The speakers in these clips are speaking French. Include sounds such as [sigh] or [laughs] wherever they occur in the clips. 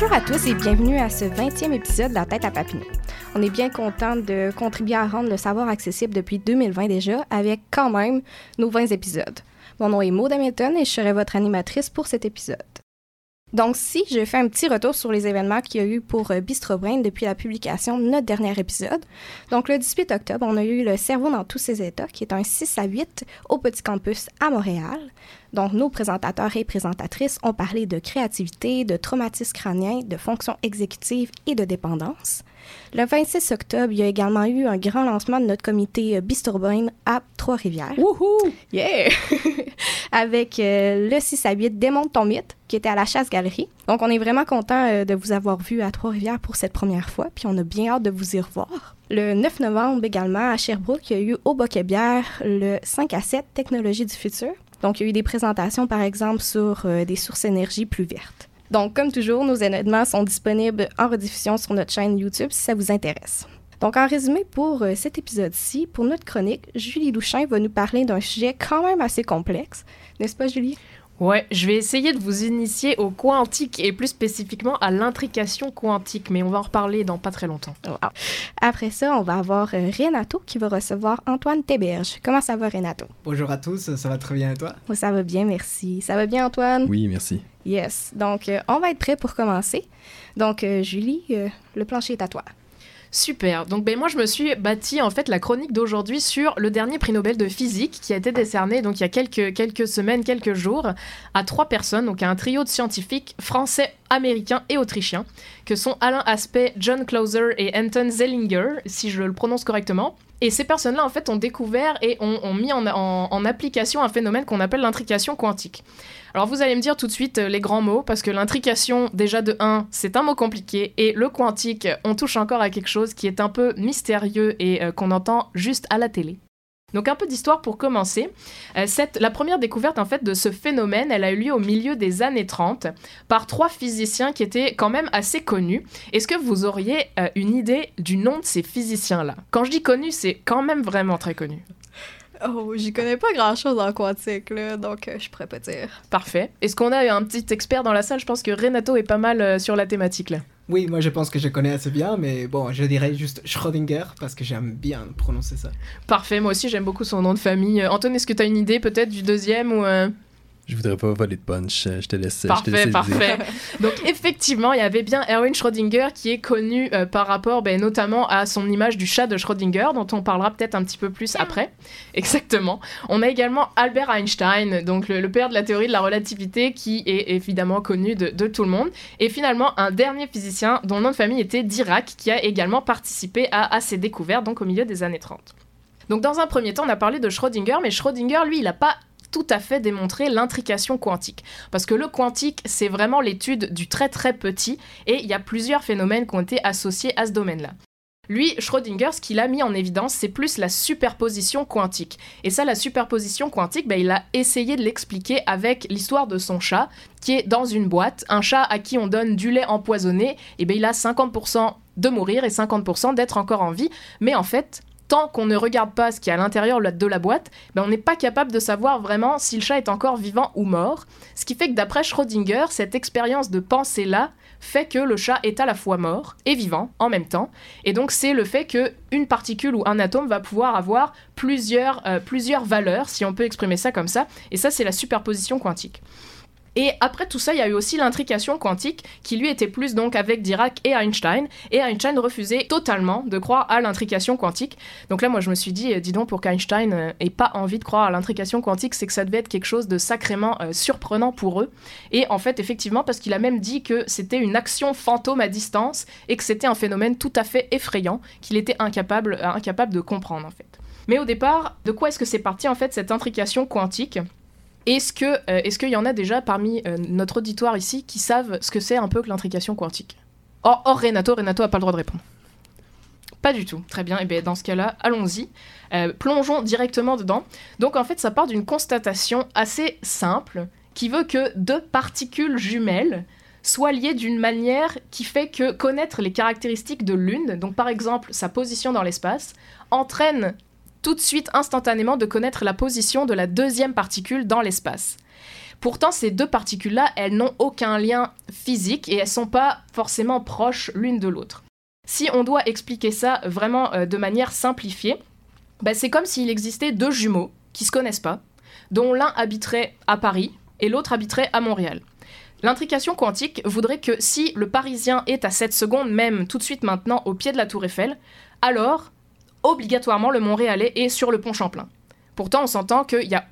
Bonjour à tous et bienvenue à ce 20e épisode de La tête à Papineau. On est bien content de contribuer à rendre le savoir accessible depuis 2020 déjà, avec quand même nos 20 épisodes. Mon nom est Maud Hamilton et je serai votre animatrice pour cet épisode. Donc, si je fais un petit retour sur les événements qu'il y a eu pour euh, Bistro Brain depuis la publication de notre dernier épisode. Donc, le 18 octobre, on a eu le cerveau dans tous ses états, qui est un 6 à 8 au Petit Campus à Montréal. Donc, nos présentateurs et présentatrices ont parlé de créativité, de traumatisme crânien, de fonction exécutive et de dépendance. Le 26 octobre, il y a également eu un grand lancement de notre comité euh, Bisturbain à Trois-Rivières. Wouhou! Yeah! [laughs] Avec euh, le 6 à 8 Démonte ton mythe, qui était à la Chasse-Galerie. Donc, on est vraiment content euh, de vous avoir vu à Trois-Rivières pour cette première fois, puis on a bien hâte de vous y revoir. Le 9 novembre également, à Sherbrooke, il y a eu au Boquet-Bière le 5 à 7 Technologie du futur. Donc, il y a eu des présentations, par exemple, sur euh, des sources énergie plus vertes. Donc, comme toujours, nos événements sont disponibles en rediffusion sur notre chaîne YouTube si ça vous intéresse. Donc, en résumé, pour euh, cet épisode-ci, pour notre chronique, Julie Louchin va nous parler d'un sujet quand même assez complexe. N'est-ce pas, Julie? Ouais, je vais essayer de vous initier au quantique et plus spécifiquement à l'intrication quantique, mais on va en reparler dans pas très longtemps. Wow. Après ça, on va avoir euh, Renato qui va recevoir Antoine Théberge. Comment ça va, Renato? Bonjour à tous, ça va très bien et toi? Oh, ça va bien, merci. Ça va bien, Antoine? Oui, merci. Yes. Donc, euh, on va être prêt pour commencer. Donc, euh, Julie, euh, le plancher est à toi. Super. Donc ben moi je me suis bâti en fait la chronique d'aujourd'hui sur le dernier prix Nobel de physique qui a été décerné donc il y a quelques quelques semaines, quelques jours à trois personnes, donc à un trio de scientifiques français, américains et autrichiens que sont Alain Aspect, John Clauser et Anton Zellinger si je le prononce correctement. Et ces personnes-là, en fait, ont découvert et ont, mis en application un phénomène qu'on appelle l'intrication quantique. Alors vous allez me dire tout de suite euh, les grands mots, parce que l'intrication, déjà de 1, c'est un mot compliqué, et le quantique, on touche encore à quelque chose qui est un peu mystérieux et euh, qu'on entend juste à la télé. Donc un peu d'histoire pour commencer. Euh, cette, la première découverte en fait de ce phénomène, elle a eu lieu au milieu des années 30 par trois physiciens qui étaient quand même assez connus. Est-ce que vous auriez euh, une idée du nom de ces physiciens-là? Quand je dis connus, c'est quand même vraiment très connu. Oh, j'y connais pas grand-chose en quantique, là, donc euh, je pourrais pas dire. Parfait. Est-ce qu'on a un petit expert dans la salle? Je pense que Renato est pas mal euh, sur la thématique là. Oui, moi je pense que je connais assez bien, mais bon, je dirais juste Schrödinger parce que j'aime bien prononcer ça. Parfait, moi aussi j'aime beaucoup son nom de famille. Euh, Antoine, est-ce que tu as une idée peut-être du deuxième ou euh, Je voudrais pas voler de punch. euh, Je te laisse. je te laisse Parfait, dire. [laughs] parfait. Donc effectivement, il y avait bien Erwin Schrödinger qui est connu euh, par rapport ben, notamment à son image du chat de Schrödinger, dont on parlera peut-être un petit peu plus après. [laughs] Exactement. On a également Albert Einstein, donc le, le père de la théorie de la relativité, qui est évidemment connu de, de tout le monde. Et finalement, un dernier physicien dont le nom de famille était Dirac, qui a également participé à, à ces découvertes, donc au milieu des années 30. Donc dans un premier temps, on a parlé de Schrödinger, mais Schrödinger, lui, il n'a pas tout à fait démontré l'intrication quantique. Parce que le quantique, c'est vraiment l'étude du très très petit, et il y a plusieurs phénomènes qui ont été associés à ce domaine-là. Lui, Schrödinger, ce qu'il a mis en évidence, c'est plus la superposition quantique. Et ça, la superposition quantique, ben, il a essayé de l'expliquer avec l'histoire de son chat, qui est dans une boîte. Un chat à qui on donne du lait empoisonné, et ben, il a 50% de mourir et 50% d'être encore en vie. Mais en fait, tant qu'on ne regarde pas ce qu'il y a à l'intérieur de la boîte, ben, on n'est pas capable de savoir vraiment si le chat est encore vivant ou mort. Ce qui fait que d'après Schrödinger, cette expérience de pensée-là fait que le chat est à la fois mort et vivant en même temps. Et donc c'est le fait que une particule ou un atome va pouvoir avoir plusieurs, euh, plusieurs valeurs, si on peut exprimer ça comme ça. Et ça, c'est la superposition quantique. Et après tout ça, il y a eu aussi l'intrication quantique, qui lui était plus donc avec Dirac et Einstein. Et Einstein refusait totalement de croire à l'intrication quantique. Donc là, moi, je me suis dit, euh, dis donc, pour qu'Einstein euh, ait pas envie de croire à l'intrication quantique, c'est que ça devait être quelque chose de sacrément euh, surprenant pour eux. Et en fait, effectivement, parce qu'il a même dit que c'était une action fantôme à distance et que c'était un phénomène tout à fait effrayant qu'il était incapable, incapable de comprendre, en fait. Mais au départ, de quoi est-ce que c'est parti en fait cette intrication quantique? Est-ce que euh, qu'il y en a déjà parmi euh, notre auditoire ici qui savent ce que c'est un peu que l'intrication quantique? Or, or, Renato, Renato a pas le droit de répondre. Pas du tout. Très bien. Et eh bien dans ce cas-là, allons-y. Euh, plongeons directement dedans. Donc en fait, ça part d'une constatation assez simple qui veut que deux particules jumelles soient liées d'une manière qui fait que connaître les caractéristiques de l'une, donc par exemple sa position dans l'espace, entraîne tout de suite instantanément de connaître la position de la deuxième particule dans l'espace. Pourtant, ces deux particules-là, elles n'ont aucun lien physique et elles sont pas forcément proches l'une de l'autre. Si on doit expliquer ça vraiment euh, de manière simplifiée, bah, c'est comme s'il existait deux jumeaux qui se connaissent pas, dont l'un habiterait à Paris et l'autre habiterait à Montréal. L'intrication quantique voudrait que si le Parisien est à 7 secondes, même tout de suite maintenant, au pied de la tour Eiffel, alors obligatoirement le Montréalais est sur le pont Champlain. Pourtant, on s'entend qu'il n'y a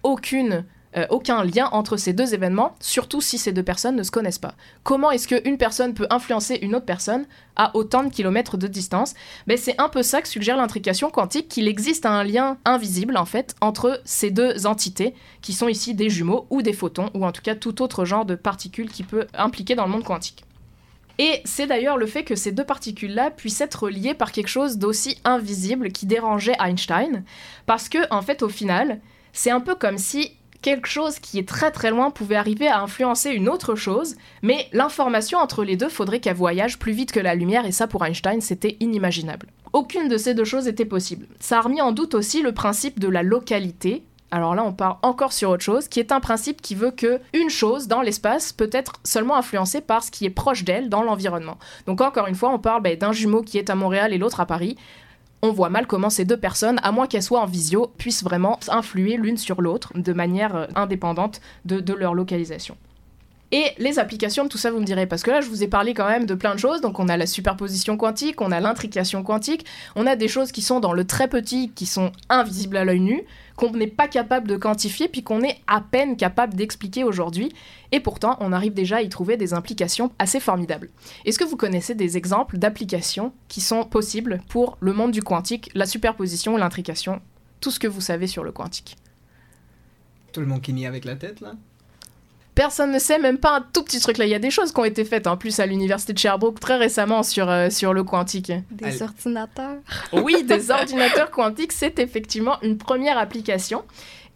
euh, aucun lien entre ces deux événements, surtout si ces deux personnes ne se connaissent pas. Comment est-ce qu'une personne peut influencer une autre personne à autant de kilomètres de distance? Ben, C'est un peu ça que suggère l'intrication quantique, qu'il existe un lien invisible, en fait, entre ces deux entités, qui sont ici des jumeaux ou des photons, ou en tout cas tout autre genre de particules qui peut impliquer dans le monde quantique. Et c'est d'ailleurs le fait que ces deux particules-là puissent être liées par quelque chose d'aussi invisible qui dérangeait Einstein, parce que, en fait, au final, c'est un peu comme si quelque chose qui est très très loin pouvait arriver à influencer une autre chose, mais l'information entre les deux faudrait qu'elle voyage plus vite que la lumière, et ça pour Einstein c'était inimaginable. Aucune de ces deux choses était possible. Ça a remis en doute aussi le principe de la localité, alors là, on part encore sur autre chose, qui est un principe qui veut que une chose dans l'espace peut être seulement influencée par ce qui est proche d'elle dans l'environnement. Donc encore une fois, on parle ben, d'un jumeau qui est à Montréal et l'autre à Paris. On voit mal comment ces deux personnes, à moins qu'elles soient en visio, puissent vraiment influer l'une sur l'autre de manière euh, indépendante de leur localisation. Et les applications de tout ça, vous me direz, parce que là, je vous ai parlé quand même de plein de choses. Donc, on a la superposition quantique, on a l'intrication quantique, on a des choses qui sont dans le très petit, qui sont invisibles à l'œil nu, qu'on n'est pas capable de quantifier, puis qu'on est à peine capable d'expliquer aujourd'hui. Et pourtant, on arrive déjà à y trouver des implications assez formidables. Est-ce que vous connaissez des exemples d'applications qui sont possibles pour le monde du quantique, la superposition, l'intrication, tout ce que vous savez sur le quantique? Tout le monde qui nie avec la tête, là? Personne ne sait, même pas un tout petit truc là. Il y a des choses qui ont été faites en plus à l'université de Sherbrooke très récemment sur, euh, sur le quantique. Des ordinateurs. Oui, des ordinateurs quantiques, c'est effectivement une première application.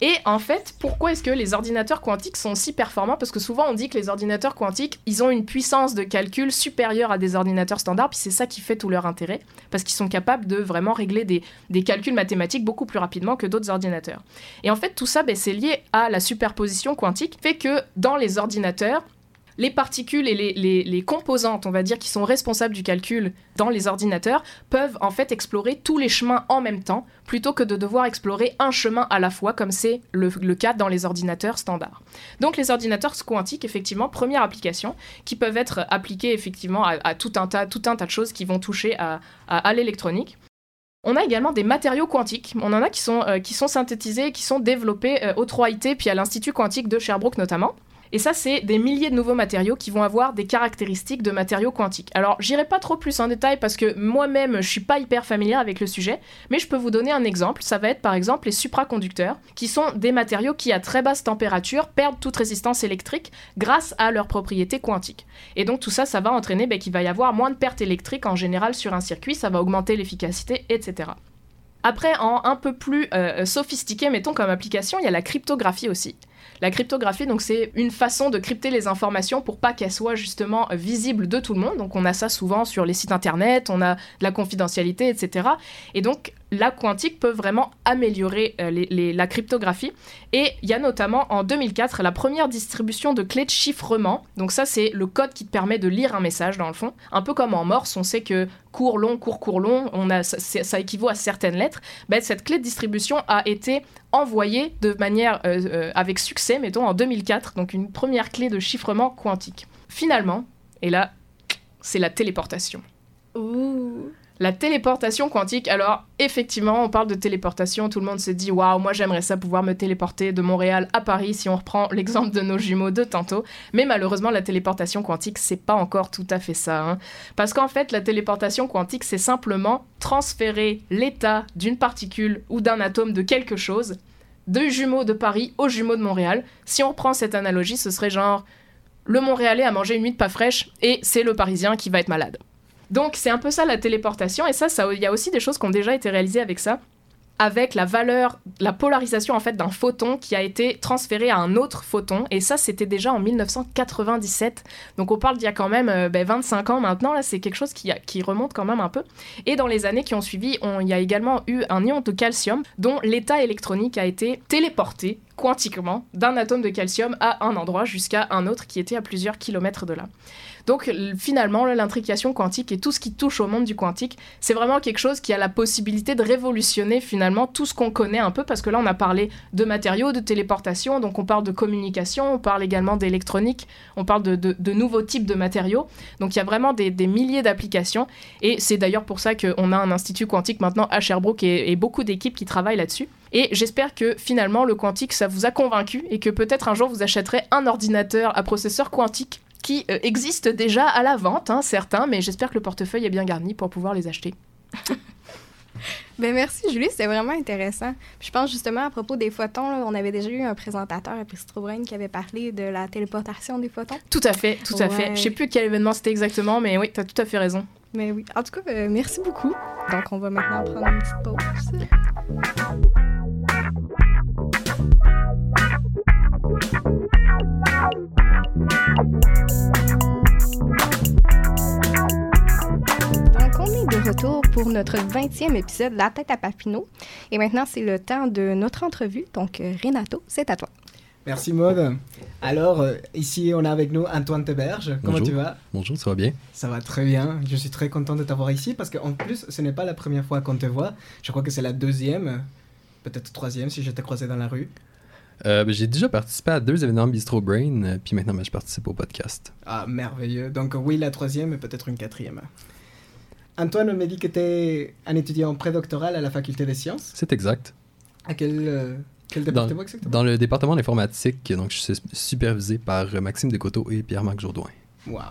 Et en fait, pourquoi est-ce que les ordinateurs quantiques sont si performants? Parce que souvent on dit que les ordinateurs quantiques, ils ont une puissance de calcul supérieure à des ordinateurs standards, puis c'est ça qui fait tout leur intérêt, parce qu'ils sont capables de vraiment régler des, calculs mathématiques beaucoup plus rapidement que d'autres ordinateurs. Et en fait, tout ça, ben, c'est lié à la superposition quantique, fait que dans les ordinateurs, les particules et les, composantes, on va dire, qui sont responsables du calcul dans les ordinateurs, peuvent en fait explorer tous les chemins en même temps, plutôt que de devoir explorer un chemin à la fois, comme c'est le, cas dans les ordinateurs standards. Donc les ordinateurs quantiques, effectivement, première application, qui peuvent être appliquées effectivement à, tout, un tas, tout un tas de choses qui vont toucher à, l'électronique. On a également des matériaux quantiques. On en a qui sont, euh, qui sont synthétisés, qui sont développés euh, au 3IT, puis à l'Institut quantique de Sherbrooke notamment. Et ça, c'est des milliers de nouveaux matériaux qui vont avoir des caractéristiques de matériaux quantiques. Alors, j'irai pas trop plus en détail parce que moi-même, je suis pas hyper familière avec le sujet, mais je peux vous donner un exemple. Ça va être par exemple les supraconducteurs, qui sont des matériaux qui, à très basse température, perdent toute résistance électrique grâce à leurs propriétés quantiques. Et donc, tout ça, ça va entraîner ben, qu'il va y avoir moins de pertes électriques en général sur un circuit, ça va augmenter l'efficacité, etc. Après, en un peu plus euh, sophistiqué, mettons comme application, il y a la cryptographie aussi. La cryptographie, donc, c'est une façon de crypter les informations pour pas qu'elles soient justement visibles de tout le monde. Donc, on a ça souvent sur les sites internet, on a de la confidentialité, etc. Et donc, la quantique peut vraiment améliorer euh, la cryptographie. Et il y a notamment en 2004 la première distribution de clés de chiffrement. Donc ça, c'est le code qui te permet de lire un message dans le fond. Un peu comme en Morse, on sait que court, long, court, court, long, on a, ça, équivaut à certaines lettres. Ben, cette clé de distribution a été envoyée de manière euh, euh, avec succès, mettons, en 2004. Donc une première clé de chiffrement quantique. Finalement, et là, c'est la téléportation. Ouh La téléportation quantique, alors effectivement, on parle de téléportation, tout le monde se dit waouh, moi j'aimerais ça pouvoir me téléporter de Montréal à Paris si on reprend [laughs] l'exemple de nos jumeaux de tantôt. Mais malheureusement, la téléportation quantique, c'est pas encore tout à fait ça. Hein. Parce qu'en fait, la téléportation quantique, c'est simplement transférer l'état d'une particule ou d'un atome de quelque chose de jumeaux de Paris aux jumeaux de Montréal. Si on reprend cette analogie, ce serait genre le Montréalais a mangé une nuit de pas fraîche et c'est le Parisien qui va être malade. Donc c'est un peu ça la téléportation, et ça, il y a aussi des choses qui ont déjà été réalisées avec ça avec la valeur, la polarisation en fait d'un photon qui a été transféré à un autre photon. Et ça, c'était déjà en 1997. Donc on parle d'il y a quand même 25 euh, ben, ans maintenant. Là, c'est quelque chose qui, qui, remonte quand même un peu. Et dans les années qui ont suivi, il y a également eu un ion de calcium dont l'état électronique a été téléporté quantiquement d'un atome de calcium à un endroit jusqu'à un autre qui était à plusieurs kilomètres de là. Donc finalement, l'intrication quantique et tout ce qui touche au monde du quantique, c'est vraiment quelque chose qui a la possibilité de révolutionner finalement tout ce qu'on connaît un peu, parce que là on a parlé de matériaux, de téléportation, donc on parle de communication, on parle également d'électronique, on parle de, nouveaux types de matériaux. Donc il y a vraiment des, milliers d'applications, et c'est d'ailleurs pour ça qu'on a un institut quantique maintenant à Sherbrooke et, et beaucoup d'équipes qui travaillent là-dessus. Et j'espère que finalement le quantique, ça vous a convaincu et que peut-être un jour vous achèterez un ordinateur à processeur quantique qui euh, existent déjà à la vente, hein, certains, mais j'espère que le portefeuille est bien garni pour pouvoir les acheter. [laughs] ben merci Julie, c'était vraiment intéressant. je pense justement à propos des photons, on avait déjà eu un présentateur à Pristrobrain qui avait parlé de la téléportation des photons. Tout à fait, tout à fait. Je sais plus quel événement c'était exactement, mais oui, tu as tout à fait raison. Mais oui, en tout cas, euh, merci beaucoup. Donc on va maintenant prendre une petite pause. Pour notre 20e épisode La tête à Papineau. Et maintenant, c'est le temps de notre entrevue. Donc, euh, Renato, c'est à toi. Merci Maud. Alors, euh, ici, on a avec nous Antoine Teberge. Comment tu vas? Bonjour, ça va bien? Ça va très bien. Je suis très content de t'avoir ici parce qu'en plus, ce n'est pas la première fois qu'on te voit. Je crois que c'est la deuxième, peut-être troisième si je t'ai croisé dans la rue. Euh, ben, j'ai déjà participé à deux événements Bistro Brain, puis maintenant ben, je participe au podcast. Ah, merveilleux. Donc oui, la troisième et peut-être une quatrième. Antoine me dit que tu es un étudiant prédoctoral à la faculté des sciences. C'est exact. À quel, euh, quel département dans, exactement Dans le département d'informatique, donc je suis supervisé par Maxime Descoteaux et Pierre-Marc Jourdouin. Wow.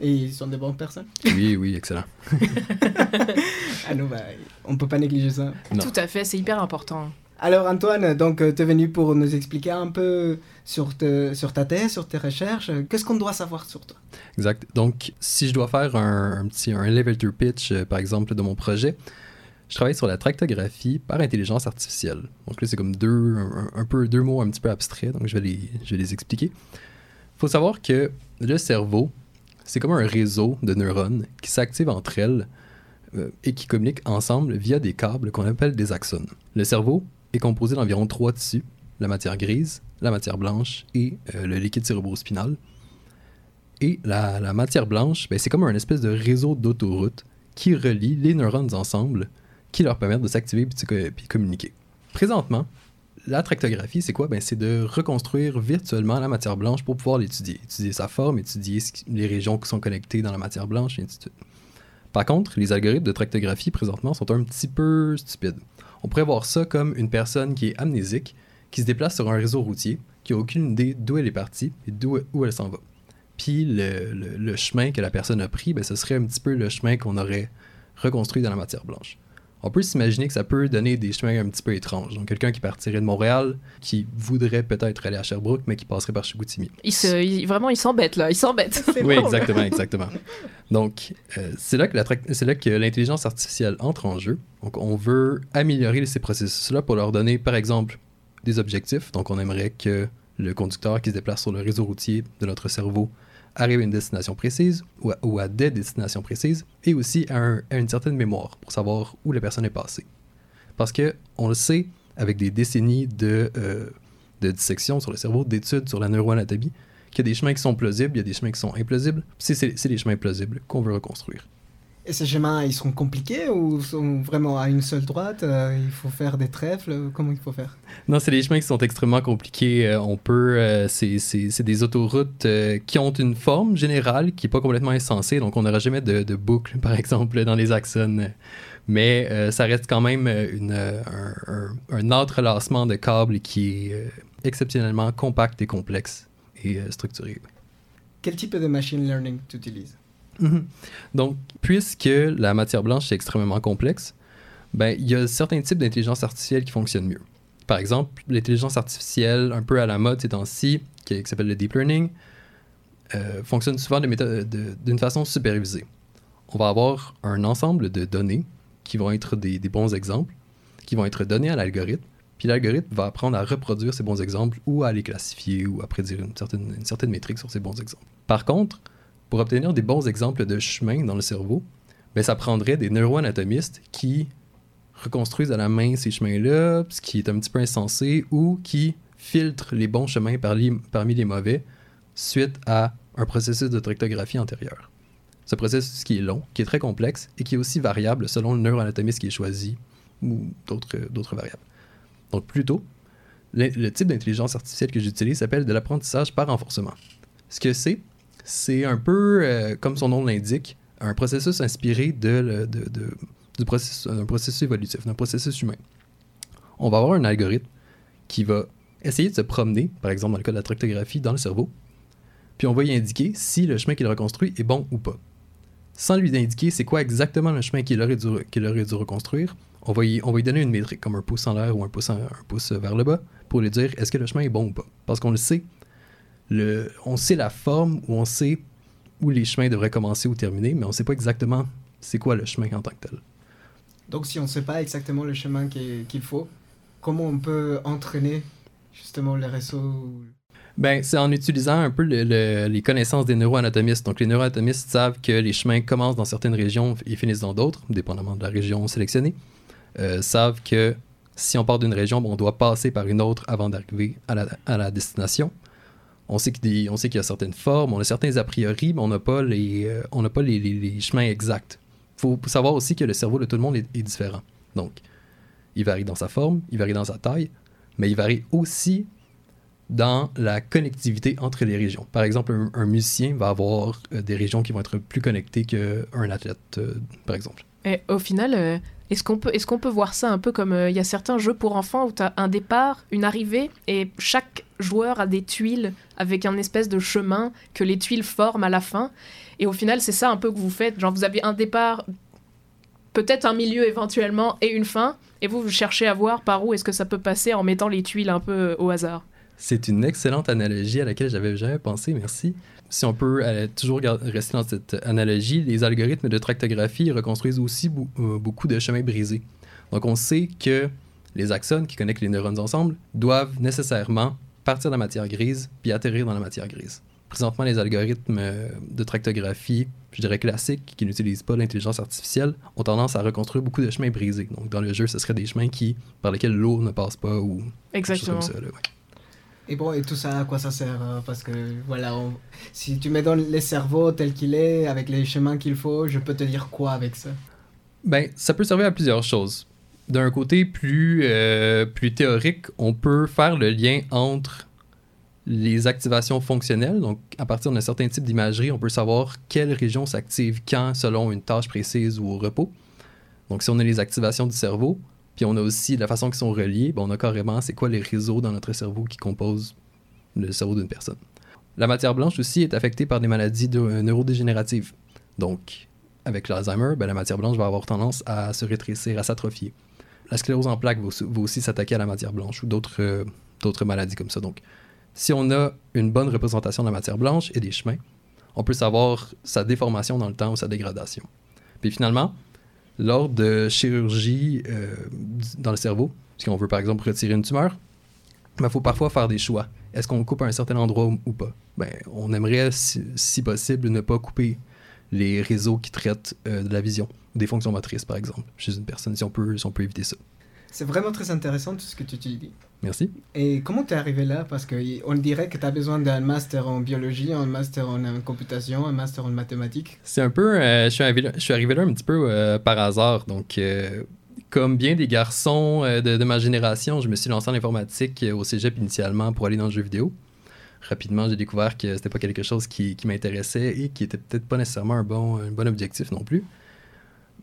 Et ils sont des bonnes personnes? [laughs] Oui, oui, excellent. [laughs] ah non, bah, on peut pas négliger ça. Tout à fait, c'est hyper important. Alors Antoine, donc euh, tu es venu pour nous expliquer un peu sur, sur ta thèse, sur tes recherches. Qu'est-ce qu'on doit savoir sur toi? Exact. Donc si je dois faire un, petit un elevator pitch, euh, par exemple, de mon projet, je travaille sur la tractographie par intelligence artificielle. Donc là, c'est comme deux, un, peu deux mots un petit peu abstraits, donc je vais les, je vais les expliquer. Faut savoir que le cerveau, c'est comme un réseau de neurones qui s'activent entre elles euh, et qui communiquent ensemble via des câbles qu'on appelle des axones. Le cerveau, est composé d'environ trois tissus, la matière grise, la matière blanche et euh, le liquide cérébrospinal. Et la, matière blanche, ben, c'est comme un espèce de réseau d'autoroute qui relie les neurones ensemble, qui leur permettent de s'activer et de communiquer. Présentement, la tractographie, c'est quoi? Ben, c'est de reconstruire virtuellement la matière blanche pour pouvoir l'étudier. Étudier sa forme, étudier les régions qui sont connectées dans la matière blanche, et ainsi de suite. Par contre, les algorithmes de tractographie présentement sont un petit peu stupides. On pourrait voir ça comme une personne qui est amnésique, qui se déplace sur un réseau routier, qui n'a aucune idée d'où elle est partie et d'où où elle s'en va. Puis le, chemin que la personne a pris, ben, ce serait un petit peu le chemin qu'on aurait reconstruit dans la matière blanche on peut s'imaginer que ça peut donner des chemins un petit peu étranges. Donc, quelqu'un qui partirait de Montréal, qui voudrait peut-être aller à Sherbrooke, mais qui passerait par Chicoutimi. Il se, vraiment, il s'embête, là. Il s'embête. [laughs] oui, exactement, exactement. Donc, euh, c'est là que l'intelligence artificielle entre en jeu. Donc, on veut améliorer ces processus-là pour leur donner, par exemple, des objectifs. Donc, on aimerait que le conducteur qui se déplace sur le réseau routier de notre cerveau arrive à une destination précise ou à, des destinations précises et aussi à, une certaine mémoire pour savoir où la personne est passée. Parce que on le sait avec des décennies de, euh, de dissection sur le cerveau, d'études sur la neuroanatomie, qu'il y a des chemins qui sont plausibles, il y a des chemins qui sont implausibles. C'est les chemins plausibles qu'on veut reconstruire. Et ces chemins, ils sont compliqués ou sont vraiment à une seule droite euh, Il faut faire des trèfles Comment il faut faire? Non, c'est des chemins qui sont extrêmement compliqués. Euh, on peut, euh, c'est, c'est- c'est des autoroutes euh, qui ont une forme générale qui n'est pas complètement insensée. Donc, on n'aura jamais de, de boucle, [laughs] par exemple, dans les axones. Mais euh, ça reste quand même euh, une, euh, un, un- un entrelacement de câbles qui est euh, exceptionnellement compact et complexe et euh, structuré. Quel type de machine learning tu utilises? Mhm. Donc, puisque la matière blanche est extrêmement complexe, ben, il y a certains types d'intelligence artificielle qui fonctionnent mieux. Par exemple, l'intelligence artificielle un peu à la mode ces temps-ci, qui, qui s'appelle le deep learning, euh, fonctionne souvent de- d'une façon supervisée. On va avoir un ensemble de données qui vont être des, des bons exemples, qui vont être donnés à l'algorithme, puis l'algorithme va apprendre à reproduire ces bons exemples ou à les classifier ou à prédire une certaine, une certaine métrique sur ces bons exemples. Par contre, pour obtenir des bons exemples de chemin dans le cerveau, ben, ça prendrait des neuroanatomistes qui reconstruisent à la main ces chemins-là, ce qui est un petit peu insensé, ou qui filtrent les bons chemins parmi, les mauvais suite à un processus de tractographie antérieur. Ce processus qui est long, qui est très complexe et qui est aussi variable selon le neuroanatomiste qui est choisi ou d'autres variables. Donc plutôt, le type d'intelligence artificielle que j'utilise s'appelle de l'apprentissage par renforcement. Ce que c'est, c'est un peu, euh, comme son nom l'indique, un processus inspiré de, du d'un processus évolutif, d'un processus humain. On va avoir un algorithme qui va essayer de se promener, par exemple dans le cas de la tractographie, dans le cerveau, puis on va y indiquer si le chemin qu'il reconstruit est bon ou pas. Sans lui indiquer c'est quoi exactement le chemin qu'il aurait dû, reconstruire, on va, y, on va lui donner une métrique, comme un pouce en l'air ou un pouce, un pouce vers le bas, pour lui dire est-ce que le chemin est bon ou pas. Parce qu'on le sait, le, on sait la forme ou on sait où les chemins devraient commencer ou terminer, mais on ne sait pas exactement c'est quoi le chemin en tant que tel. Donc si on ne sait pas exactement le chemin qui- qu'il faut, comment on peut entraîner justement les réseaux Ben, c'est en utilisant un peu le- le- les connaissances des neuroanatomistes. Donc, les neuroanatomistes savent que les chemins commencent dans certaines régions et finissent dans d'autres, dépendamment de la région sélectionnée. Euh, savent que si on part d'une région, ben, on doit passer par une autre avant d'arriver à la, à la destination. On sait qu'il y a- certaines formes, on a certains a priori, mais on n'a pas les, euh, on pas les, chemins exacts. Il faut savoir aussi que le cerveau de tout le monde est, différent. Donc, il varie dans sa forme, il varie dans sa taille, mais il varie aussi dans la connectivité entre les régions. Par exemple, un, un musicien va avoir euh, des régions qui vont être plus connectées qu'un athlète, euh, par exemple. Et au final, euh, est-ce qu'on peut, est peut voir ça un peu comme euh, il y a certains jeux pour enfants où tu as un départ, une arrivée, et chaque joueur a des tuiles avec un espèce de chemin que les tuiles forment à la fin. Et au final, c'est ça un peu que vous faites. Genre, vous avez un départ, peut-être un milieu éventuellement, et une fin. Et vous, vous cherchez à voir par où est-ce que ça peut passer en mettant les tuiles un peu euh, au hasard. C'est une excellente analogie à laquelle j'avais jamais pensé, merci. Si on peut euh, toujours rester dans cette analogie, les algorithmes de tractographie reconstruisent aussi euh, beaucoup de chemins brisés. Donc on sait que les axones qui connectent les neurones ensemble doivent nécessairement partir de la matière grise puis atterrir dans la matière grise. Présentement, les algorithmes euh, de tractographie, je dirais classiques, qui n'utilisent pas l'intelligence artificielle, ont tendance à reconstruire beaucoup de chemins brisés. Donc dans le jeu, ce seraient des chemins qui, par lesquels l'eau ne passe pas ou quelque chose Exactement. comme ça. là, ouais. Et bon, et tout ça, à quoi ça sert hein Parce que voilà, si tu me donnes les cerveaux tel qu'il est, avec les chemins qu'il faut, je peux te dire quoi avec ça? Ben, ça peut servir à plusieurs choses. D'un côté plus, euh, plus théorique, on peut faire le lien entre les activations fonctionnelles. Donc, à partir d'un certain type d'imagerie, on peut savoir quelle région s'active quand selon une tâche précise ou au repos. Donc, si on a les activations du cerveau, puis on a aussi la façon qu'ils sont reliés, ben, on a carrément c'est quoi les réseaux dans notre cerveau qui composent le cerveau d'une personne. La matière blanche aussi est affectée par des maladies euh, neurodégénératives. Donc, avec l'Alzheimer, ben, la matière blanche va avoir tendance à se rétrécir, à s'atrophier. La sclérose en plaques va aussi, va aussi s'attaquer à la matière blanche ou d'autres euh, d'autres maladies comme ça. Donc, si on a une bonne représentation de la matière blanche et des chemins, on peut savoir sa déformation dans le temps ou sa dégradation. Puis finalement, lors de chirurgie euh, dans le cerveau, si on veut par exemple retirer une tumeur, il faut parfois faire des choix. Est-ce qu'on coupe à un certain endroit ou, pas? Ben, on aimerait, si, si possible, ne pas couper les réseaux qui traitent euh, de la vision, des fonctions motrices, par exemple, chez une personne, si on peut, si on peut éviter ça. C'est vraiment très intéressant tout ce que tu dis. Merci. Et comment tu es arrivé là? Parce qu'on dirait que tu as besoin d'un master en biologie, un master en computation, un master en mathématiques. C'est un peu. euh, je, suis arrivé là, je suis arrivé là un petit peu euh, par hasard. Donc, euh, comme bien des garçons de, de ma génération, je me suis lancé en informatique au cégep initialement pour aller dans le jeu vidéo. Rapidement, j'ai découvert que c'était pas quelque chose qui, qui m'intéressait et qui était peut-être pas nécessairement un bon, un bon objectif non plus.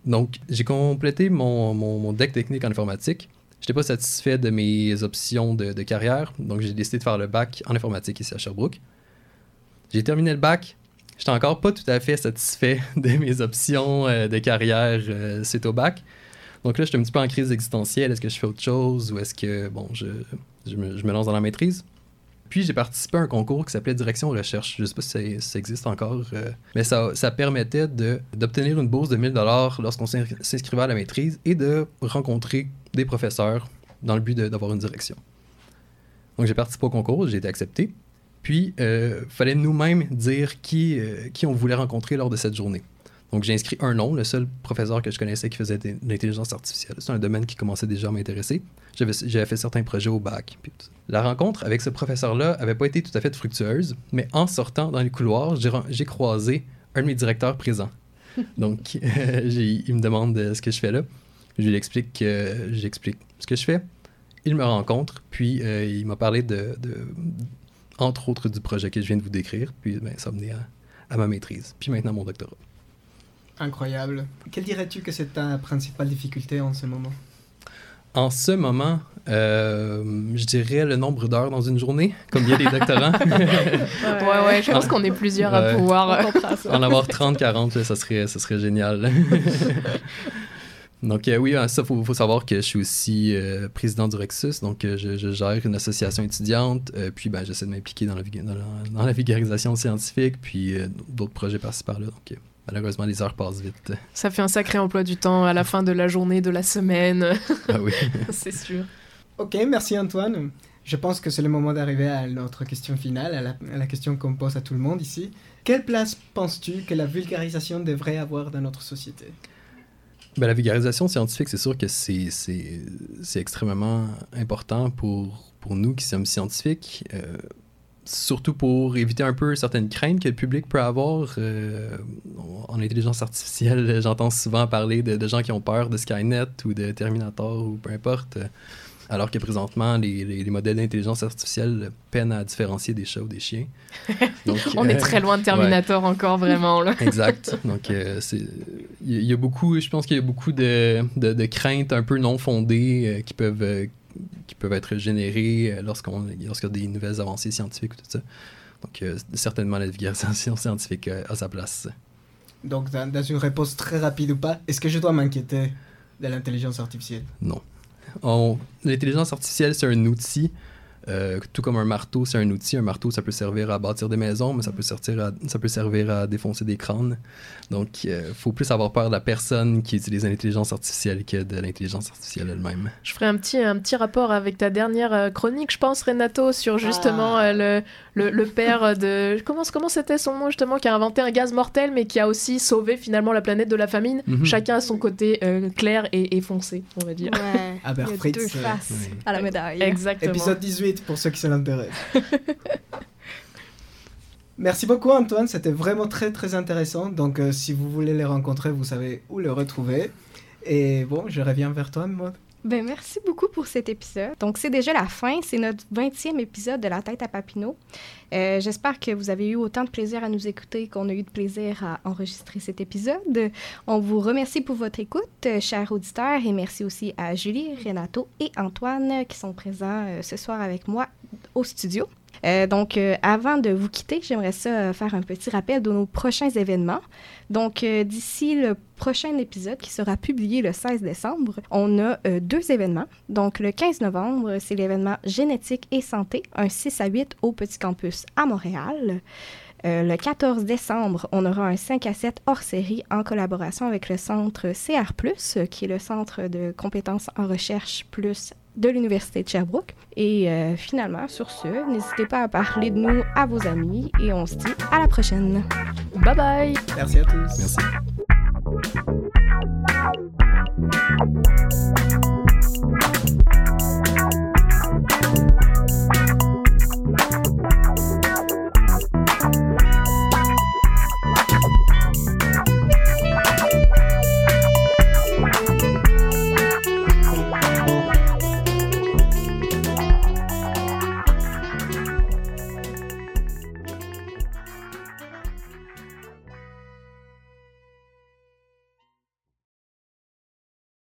Donc, j'ai complété mon, deck technique en informatique. Je n'étais pas satisfait de mes options de, carrière, donc j'ai décidé de faire le bac en informatique ici à Sherbrooke. J'ai terminé le bac. J'étais encore pas tout à fait satisfait [laughs] de mes options euh, de carrière euh, suite au bac. Donc là, j'étais un petit peu en crise existentielle. Est-ce que je fais autre chose ou est-ce que, bon, je me lance dans la maîtrise? Puis j'ai participé à un concours qui s'appelait Direction Recherche. Je sais pas si ça, existe encore, euh, mais ça, permettait d'obtenir une bourse de 1000 lorsqu'on s'in- s'inscrivait à la maîtrise et de rencontrer des professeurs dans le but d'avoir une direction. Donc j'ai participé au concours, j'ai été accepté. Puis il fallait nous-mêmes dire euh, qui on voulait rencontrer lors de cette journée. Donc j'ai inscrit un nom, le seul professeur que je connaissais qui faisait de l'intelligence artificielle. C'est un domaine qui commençait déjà à m'intéresser. J'avais fait certains projets au bac. puis tout ça. La rencontre avec ce professeur-là avait pas été tout à fait fructueuse, mais en sortant dans les couloirs, j'ai croisé un de mes directeurs présents. [laughs] Donc [laughs] euh, il me demande euh, ce que je fais là. Je lui explique, j'explique ce que je fais. Il me rencontre, puis euh, il m'a parlé de, de- entre autres du projet que je viens de vous décrire, puis ben, ça a mené à, à ma maîtrise, puis maintenant mon doctorat. Incroyable. Quelle dirais-tu que c'est ta principale difficulté en ce moment? En ce moment, euh, je dirais le nombre d'heures dans une journée, comme bien des doctorants. [laughs] Ouais, ouais, je pense qu'on est plusieurs à pouvoir. euh, en avoir 30-40, là, ça serait, ça serait génial. [laughs] donc euh, oui, hein, ça, il faut, faut savoir que je suis aussi euh, président du Rexus, donc euh, je, je gère une association étudiante, euh, puis ben, j'essaie de m'impliquer dans la, dans, la, dans la vulgarisation scientifique, puis euh, d'autres projets par-ci par-là. Donc euh, malheureusement, les heures passent vite. Ça fait un sacré emploi du temps à la fin de la journée, de la semaine, [laughs] ah oui. [laughs] c'est sûr. Ok, merci Antoine. Je pense que c'est le moment d'arriver à notre question finale, à la, à la question qu'on pose à tout le monde ici. Quelle place penses-tu que la vulgarisation devrait avoir dans notre société? Ben, la vulgarisation scientifique, c'est sûr que c'est, extrêmement important pour, pour nous qui sommes scientifiques, euh, surtout pour éviter un peu certaines craintes que le public peut avoir. euh, en intelligence artificielle, [laughs] j'entends souvent parler de, de gens qui ont peur de Skynet ou de Terminator ou peu importe, euh, alors que présentement, les, les- les modèles d'intelligence artificielle peinent à différencier des chats ou des chiens. [laughs] Donc, On euh, est très loin de Terminator encore, vraiment. Là. Exact. Donc, euh, il y, a- il y a beaucoup, je pense qu'il y a beaucoup de, de, de craintes un peu non fondées euh, qui peuvent, euh, qui peuvent être générées euh, lorsqu'on, lorsqu'il y a des nouvelles avancées scientifiques ou tout ça. Donc, euh, certainement, la vulgarisation [laughs] scientifique euh, a sa place. Donc, dans, dans une réponse très rapide ou pas, est-ce que je dois m'inquiéter de l'intelligence artificielle? Non. On- l'intelligence artificielle, c'est un outil. Euh, tout comme un marteau, c'est un outil. Un marteau, ça peut servir à bâtir des maisons, mais ça peut servir à, ça peut servir à défoncer des crânes. Donc, il faut plus avoir peur de la personne qui utilise l'intelligence artificielle que de l'intelligence artificielle elle-même. Je ferai un petit, un petit rapport avec ta dernière euh, chronique, je pense, Renato, sur justement Ah. euh, le, le, le père de... Comment comment c'était son nom, justement, qui a inventé un gaz mortel, mais qui a aussi sauvé finalement la planète de la famine. Mhm. Chacun a son côté euh, clair et, et foncé, on va dire. Ouais. Albert [laughs] Il y a Fritz, deux euh, faces à la médaille. Exactement. Épisode 18 pour ceux qui se l'intéressent. [laughs] Merci beaucoup Antoine, c'était vraiment très très intéressant. Donc euh, si vous voulez les rencontrer, vous savez où le retrouver. Et bon, je reviens vers toi, Maud. Ben, merci beaucoup pour cet épisode. Donc, c'est déjà la fin. C'est notre 20e épisode de La tête à Papineau. Euh, J'espère que vous avez eu autant de plaisir à nous écouter qu'on a eu de plaisir à enregistrer cet épisode. On vous remercie pour votre écoute, euh, chers auditeurs, et merci aussi à Julie, Renato et Antoine euh, qui sont présents ce soir avec moi au studio. Euh, donc, euh, avant de vous quitter, j'aimerais ça euh, faire un petit rappel de nos prochains événements. Donc, d'ici le prochain épisode qui sera publié le 16 décembre, on a deux événements. Donc, le 15 novembre, c'est l'événement Génétique et Santé, un 6 à 8 au Petit Campus à Montréal. Le 14 décembre, on aura un 5 à 7 hors série en collaboration avec le centre CR, qui est le centre de compétences en recherche plus de l'Université de Sherbrooke. Et euh, finalement, sur ce, n'hésitez pas à parler de nous à vos amis et on se dit à la prochaine. Bye bye Merci à tous. Merci.